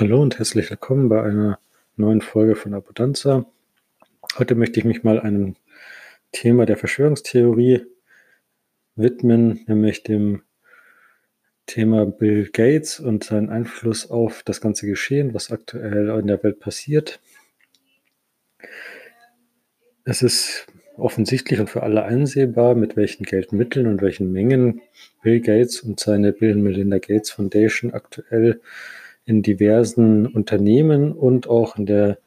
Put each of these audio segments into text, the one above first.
Hallo und herzlich willkommen bei einer neuen Folge von Abundanza. Heute möchte ich mich mal einem Thema der Verschwörungstheorie widmen, nämlich dem Thema Bill Gates und seinen Einfluss auf das ganze Geschehen, was aktuell in der Welt passiert. Es ist offensichtlich und für alle einsehbar, mit welchen Geldmitteln und welchen Mengen Bill Gates und seine Bill Melinda Gates Foundation aktuell in diversen Unternehmen und auch in der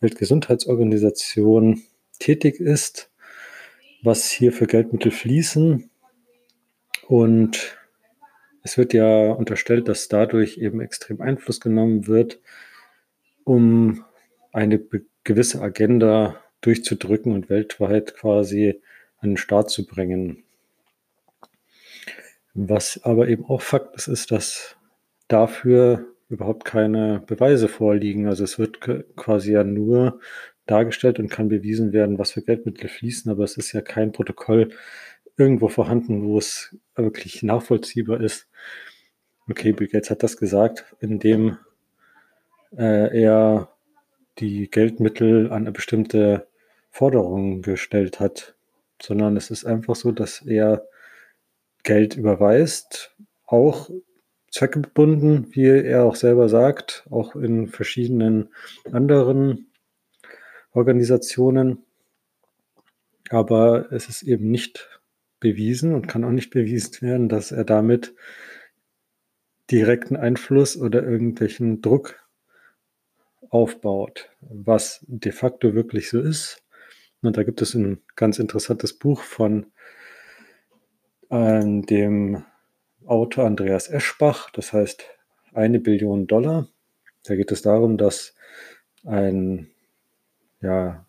Weltgesundheitsorganisation tätig ist, was hier für Geldmittel fließen. Und es wird ja unterstellt, dass dadurch eben extrem Einfluss genommen wird, um eine gewisse Agenda durchzudrücken und weltweit quasi an den Start zu bringen. Was aber eben auch Fakt ist, ist, dass dafür überhaupt keine Beweise vorliegen. Also es wird quasi ja nur dargestellt und kann bewiesen werden, was für Geldmittel fließen, aber es ist ja kein Protokoll irgendwo vorhanden, wo es wirklich nachvollziehbar ist. Okay, Bill Gates hat das gesagt, indem äh, er die Geldmittel an eine bestimmte Forderung gestellt hat, sondern es ist einfach so, dass er Geld überweist, auch zweckgebunden, wie er auch selber sagt, auch in verschiedenen anderen Organisationen. Aber es ist eben nicht bewiesen und kann auch nicht bewiesen werden, dass er damit direkten Einfluss oder irgendwelchen Druck aufbaut, was de facto wirklich so ist. Und da gibt es ein ganz interessantes Buch von äh, dem Autor Andreas Eschbach, das heißt eine Billion Dollar. Da geht es darum, dass ein ja,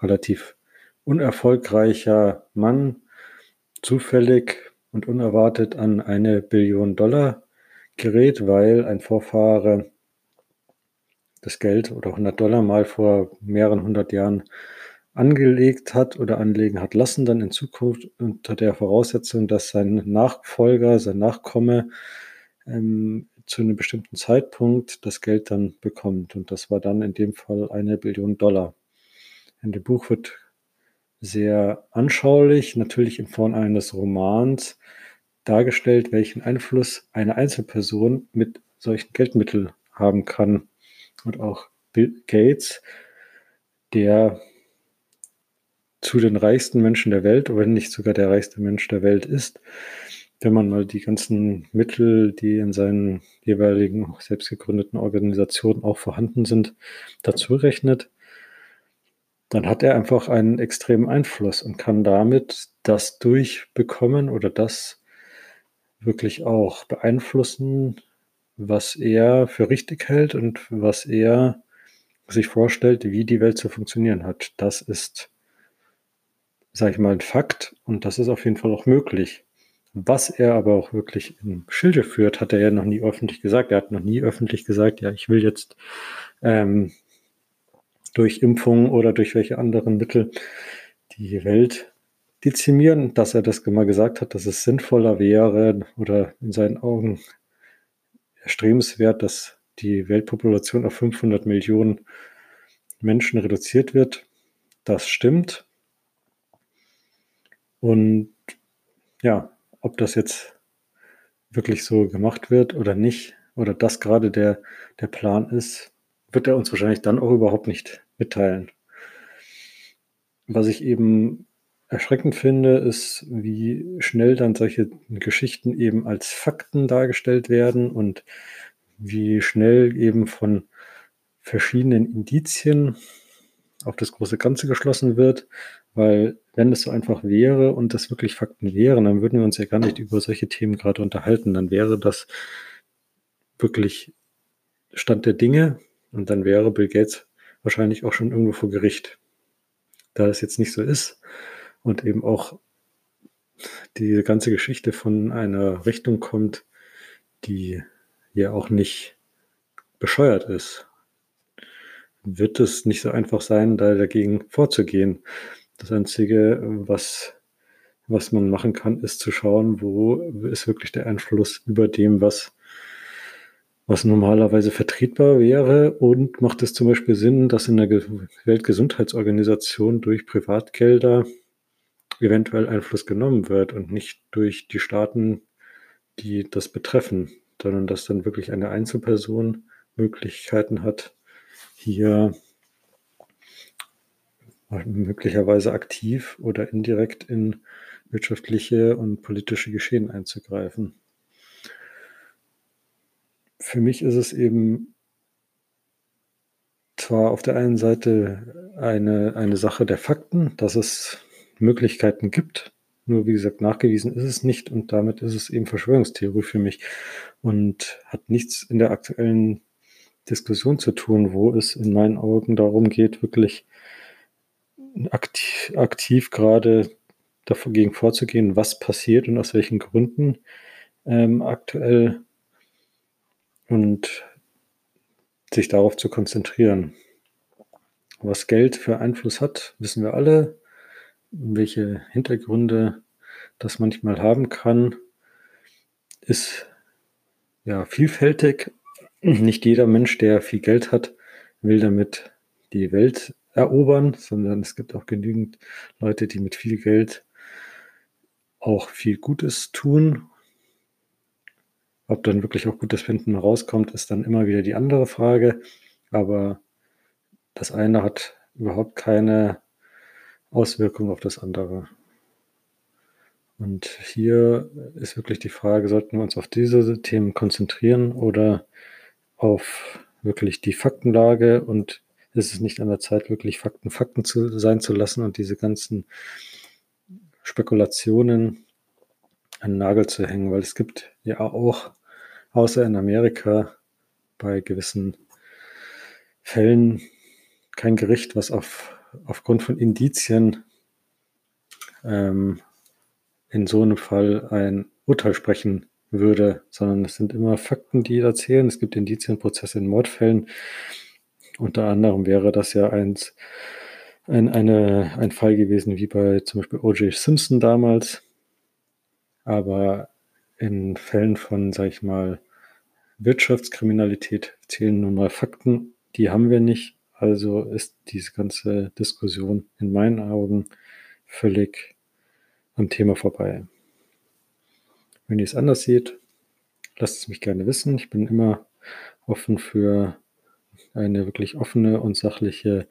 relativ unerfolgreicher Mann zufällig und unerwartet an eine Billion Dollar gerät, weil ein Vorfahre das Geld oder 100 Dollar mal vor mehreren hundert Jahren angelegt hat oder anlegen hat lassen, dann in Zukunft unter der Voraussetzung, dass sein Nachfolger, sein Nachkomme ähm, zu einem bestimmten Zeitpunkt das Geld dann bekommt. Und das war dann in dem Fall eine Billion Dollar. In dem Buch wird sehr anschaulich, natürlich in Form eines Romans, dargestellt, welchen Einfluss eine Einzelperson mit solchen Geldmitteln haben kann. Und auch Bill Gates, der zu den reichsten Menschen der Welt, oder nicht sogar der reichste Mensch der Welt ist, wenn man mal die ganzen Mittel, die in seinen jeweiligen selbst gegründeten Organisationen auch vorhanden sind, dazu rechnet, dann hat er einfach einen extremen Einfluss und kann damit das durchbekommen oder das wirklich auch beeinflussen, was er für richtig hält und was er sich vorstellt, wie die Welt zu funktionieren hat. Das ist sage ich mal, ein Fakt und das ist auf jeden Fall auch möglich. Was er aber auch wirklich im Schilde führt, hat er ja noch nie öffentlich gesagt. Er hat noch nie öffentlich gesagt, ja, ich will jetzt ähm, durch Impfung oder durch welche anderen Mittel die Welt dezimieren, dass er das mal gesagt hat, dass es sinnvoller wäre oder in seinen Augen erstrebenswert, dass die Weltpopulation auf 500 Millionen Menschen reduziert wird. Das stimmt. Und ja, ob das jetzt wirklich so gemacht wird oder nicht, oder das gerade der, der Plan ist, wird er uns wahrscheinlich dann auch überhaupt nicht mitteilen. Was ich eben erschreckend finde, ist, wie schnell dann solche Geschichten eben als Fakten dargestellt werden und wie schnell eben von verschiedenen Indizien auf das große Ganze geschlossen wird, weil wenn es so einfach wäre und das wirklich Fakten wären, dann würden wir uns ja gar nicht über solche Themen gerade unterhalten. Dann wäre das wirklich Stand der Dinge und dann wäre Bill Gates wahrscheinlich auch schon irgendwo vor Gericht. Da es jetzt nicht so ist und eben auch die ganze Geschichte von einer Richtung kommt, die ja auch nicht bescheuert ist, wird es nicht so einfach sein, da dagegen vorzugehen. Das Einzige, was, was man machen kann, ist zu schauen, wo ist wirklich der Einfluss über dem, was was normalerweise vertretbar wäre und macht es zum Beispiel Sinn, dass in der Weltgesundheitsorganisation durch Privatgelder eventuell Einfluss genommen wird und nicht durch die Staaten, die das betreffen, sondern dass dann wirklich eine Einzelperson Möglichkeiten hat, hier möglicherweise aktiv oder indirekt in wirtschaftliche und politische Geschehen einzugreifen. Für mich ist es eben zwar auf der einen Seite eine, eine Sache der Fakten, dass es Möglichkeiten gibt, nur wie gesagt, nachgewiesen ist es nicht und damit ist es eben Verschwörungstheorie für mich und hat nichts in der aktuellen Diskussion zu tun, wo es in meinen Augen darum geht, wirklich aktiv, aktiv gerade dagegen vorzugehen, was passiert und aus welchen Gründen ähm, aktuell und sich darauf zu konzentrieren. Was Geld für Einfluss hat, wissen wir alle. Welche Hintergründe das manchmal haben kann, ist ja vielfältig. Nicht jeder Mensch, der viel Geld hat, will damit die Welt erobern, sondern es gibt auch genügend Leute, die mit viel Geld auch viel Gutes tun. Ob dann wirklich auch Gutes finden rauskommt, ist dann immer wieder die andere Frage. Aber das eine hat überhaupt keine Auswirkung auf das andere. Und hier ist wirklich die Frage, sollten wir uns auf diese Themen konzentrieren oder auf wirklich die Faktenlage und ist es nicht an der Zeit, wirklich Fakten Fakten zu, sein zu lassen und diese ganzen Spekulationen an den Nagel zu hängen, weil es gibt ja auch, außer in Amerika, bei gewissen Fällen kein Gericht, was auf, aufgrund von Indizien ähm, in so einem Fall ein Urteil sprechen würde, sondern es sind immer Fakten, die erzählen. Es gibt Indizienprozesse in Mordfällen. Unter anderem wäre das ja eins, ein, eine, ein Fall gewesen wie bei zum Beispiel O.J. Simpson damals. Aber in Fällen von, sag ich mal, Wirtschaftskriminalität zählen nun mal Fakten, die haben wir nicht. Also ist diese ganze Diskussion in meinen Augen völlig am Thema vorbei. Wenn ihr es anders seht, lasst es mich gerne wissen. Ich bin immer offen für eine wirklich offene und sachliche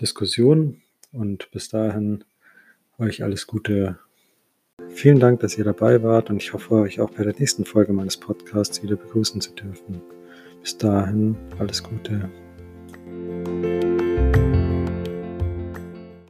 Diskussion. Und bis dahin euch alles Gute. Vielen Dank, dass ihr dabei wart und ich hoffe, euch auch bei der nächsten Folge meines Podcasts wieder begrüßen zu dürfen. Bis dahin alles Gute.